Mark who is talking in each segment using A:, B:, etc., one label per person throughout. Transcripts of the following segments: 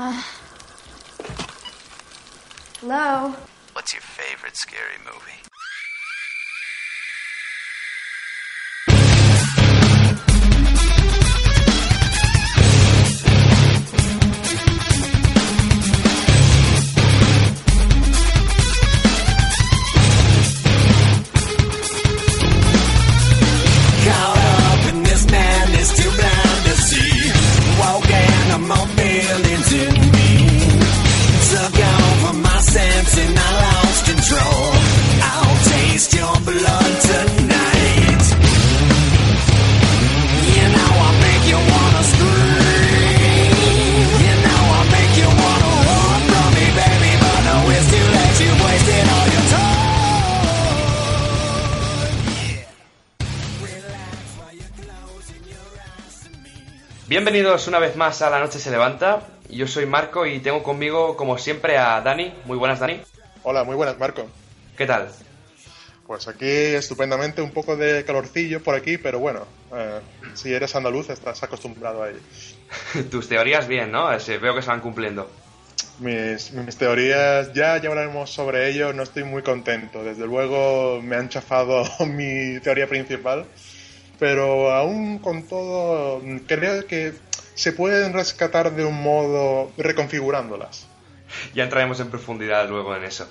A: Uh, hello?
B: What's your favorite scary movie?
C: Bienvenidos una vez más a La Noche se levanta. Yo soy Marco y tengo conmigo, como siempre, a Dani. Muy buenas, Dani.
D: Hola, muy buenas, Marco.
C: ¿Qué tal?
D: Pues aquí estupendamente, un poco de calorcillo por aquí, pero bueno, eh, si eres andaluz estás acostumbrado a ello.
C: Tus teorías bien, ¿no? Eh, veo que se van cumpliendo.
D: Mis, mis teorías, ya, ya hablaremos sobre ello, no estoy muy contento. Desde luego me han chafado mi teoría principal, pero aún con todo, creo que se pueden rescatar de un modo reconfigurándolas.
C: Ya entraremos en profundidad luego en eso.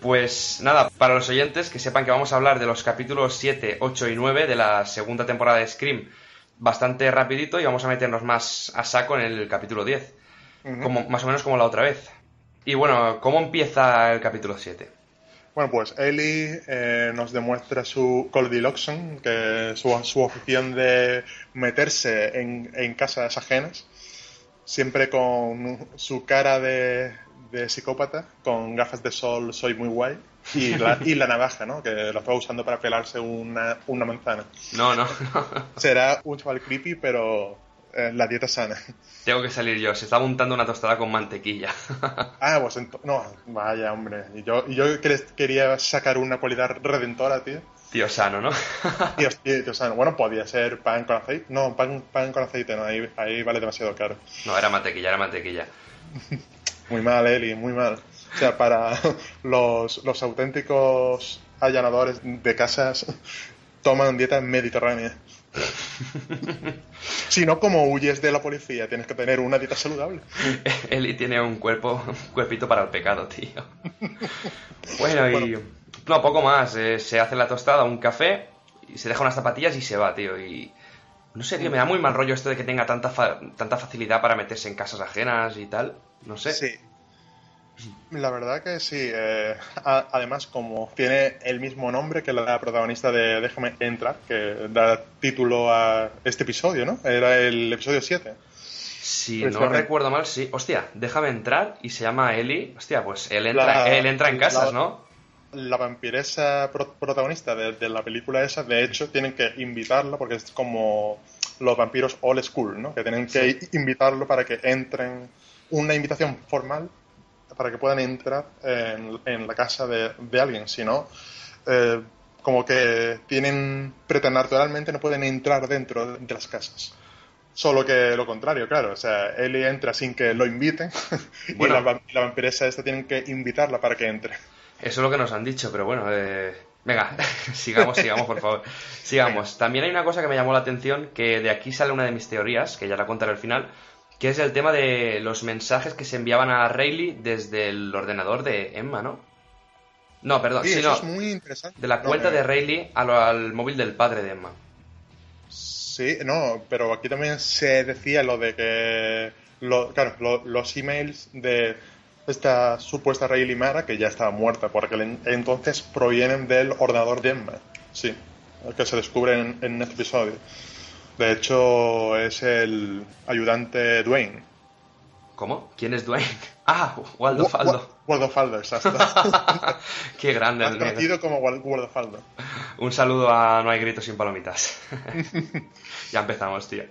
C: Pues nada, para los oyentes que sepan que vamos a hablar de los capítulos 7, 8 y 9 de la segunda temporada de Scream bastante rapidito y vamos a meternos más a saco en el capítulo 10. como, más o menos como la otra vez. Y bueno, ¿cómo empieza el capítulo 7?
D: Bueno, pues Ellie eh, nos demuestra su Goldilocks, que es su, su afición de meterse en, en casas ajenas, siempre con su cara de, de psicópata, con gafas de sol, soy muy guay, y la, y la navaja, ¿no? Que la estaba usando para pelarse una, una manzana.
C: No, no, no.
D: Será un chaval creepy, pero eh, la dieta sana.
C: Tengo que salir yo. Se está montando una tostada con mantequilla.
D: Ah, pues no, vaya hombre. Y yo, y yo quería sacar una cualidad redentora, tío.
C: Tío sano, ¿no?
D: Tío, tío, tío, sano. Bueno, podía ser pan con aceite. No, pan, pan con aceite no, ahí, ahí vale demasiado caro.
C: No, era mantequilla, era mantequilla.
D: Muy mal, Eli, muy mal. O sea, para los, los auténticos allanadores de casas toman dieta mediterránea. Si no, como huyes de la policía, tienes que tener una dieta saludable.
C: Eli tiene un cuerpo, un cuerpito para el pecado, tío. Bueno, y... No, poco más. eh, se hace la tostada, un café, y se deja unas zapatillas y se va, tío. Y... No sé, tío, me da muy mal rollo esto de que tenga tanta, fa- tanta facilidad para meterse en casas ajenas y tal. No sé.
D: Sí. La verdad que sí. eh, a- además, como tiene el mismo nombre que la protagonista de Déjame entrar, que da título a este episodio, ¿no? Era el episodio 7.
C: Si no
D: Precisamente.
C: recuerdo mal, sí. Hostia, déjame entrar y se llama Eli. Hostia, pues él entra,
D: La-
C: él entra en casas,
D: la-
C: ¿no?
D: La vampiresa pro- protagonista de, de la película esa, de hecho, tienen que invitarla porque es como los vampiros old school, ¿no? Que tienen que invitarlo para que entren, una invitación formal para que puedan entrar en, en la casa de, de alguien. Si no, eh, como que tienen preternatural,mente no pueden entrar dentro de las casas. Solo que lo contrario, claro. O sea, Ellie entra sin que lo inviten
C: Bueno.
D: y la, la vampiresa esta tienen que invitarla para que entre.
C: Eso es lo que nos han dicho, pero bueno, eh, venga, sigamos, sigamos, por favor. Sigamos. También hay una cosa que me llamó la atención, que de aquí sale una de mis teorías, que ya la contaré al final, que es el tema de los mensajes que se enviaban a Rayleigh desde el ordenador de Emma, ¿no? No, perdón,
D: Sí,
C: sí,
D: eso es muy interesante.
C: de la
D: No,
C: cuenta
D: eh,
C: de Rayleigh al, al móvil del padre de Emma.
D: Sí, no, pero aquí también se decía lo de que, lo- claro, lo- los emails de esta supuesta Rayleigh Mara, que ya estaba muerta por aquel en- entonces, provienen del ordenador de Emma. Sí, que se descubre en, en este episodio. De hecho, es el ayudante Dwayne.
C: ¿Cómo? ¿Quién es Dwayne? Ah, Waldo
D: Wa-
C: Faldo.
D: Wa- Waldo Faldo, exacto.
C: Qué grande nene.
D: conocido como Wal- Waldo Faldo.
C: Un saludo a No hay gritos sin palomitas. ya empezamos, tío.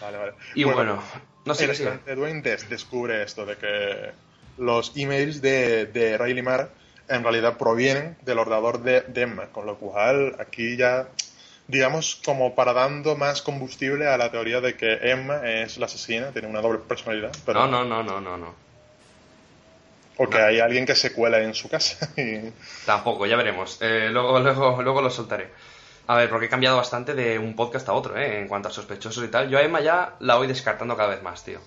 D: Vale, vale.
C: Y bueno, no sé
D: el ayudante Dwayne des- descubre esto de que los emails de, de Riley Mara en realidad provienen del ordenador de, de Emma, con lo cual aquí ya, digamos, como para dando más combustible a la teoría de que Emma es la asesina, tiene una doble personalidad. Pero
C: No, no, no, no, no, no.
D: O que hay alguien que se cuela en su casa. y-
C: Tampoco, ya veremos. Eh, luego, luego, luego lo soltaré. A ver, porque he cambiado bastante de un podcast a otro, ¿eh? En cuanto a sospechosos y tal. Yo a Emma ya la voy descartando cada vez más, tío.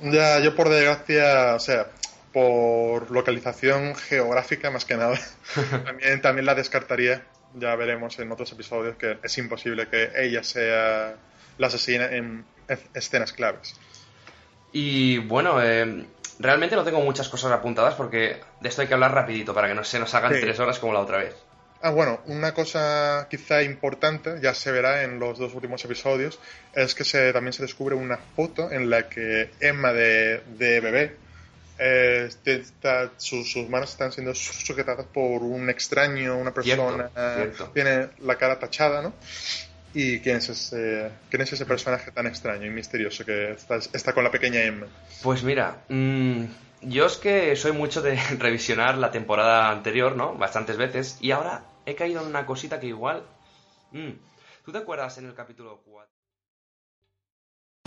D: Ya, yo por desgracia, o sea, por localización geográfica más que nada, también, también la descartaría. Ya veremos en otros episodios que es imposible que ella sea la asesina en escenas claves.
C: Y bueno, eh, realmente no tengo muchas cosas apuntadas porque de esto hay que hablar rapidito para que no se nos hagan
D: Sí.
C: tres horas como la otra vez.
D: Ah, bueno, una cosa quizá importante, ya se verá en los dos últimos episodios, es que se, también se descubre una foto en la que Emma de, de bebé, eh, está- sus, sus manos están siendo su- sujetadas por un extraño, una persona,
C: Cierto, cierto.
D: tiene la cara tachada, ¿no? ¿Y quién es, ese, quién es ese personaje tan extraño y misterioso que está, está con la pequeña Emma?
C: Pues mira, mm, yo es que soy mucho de revisionar la temporada anterior, ¿no? Bastantes veces. Y ahora he caído en una cosita que igual... mm, ¿Tú te acuerdas en el capítulo 4?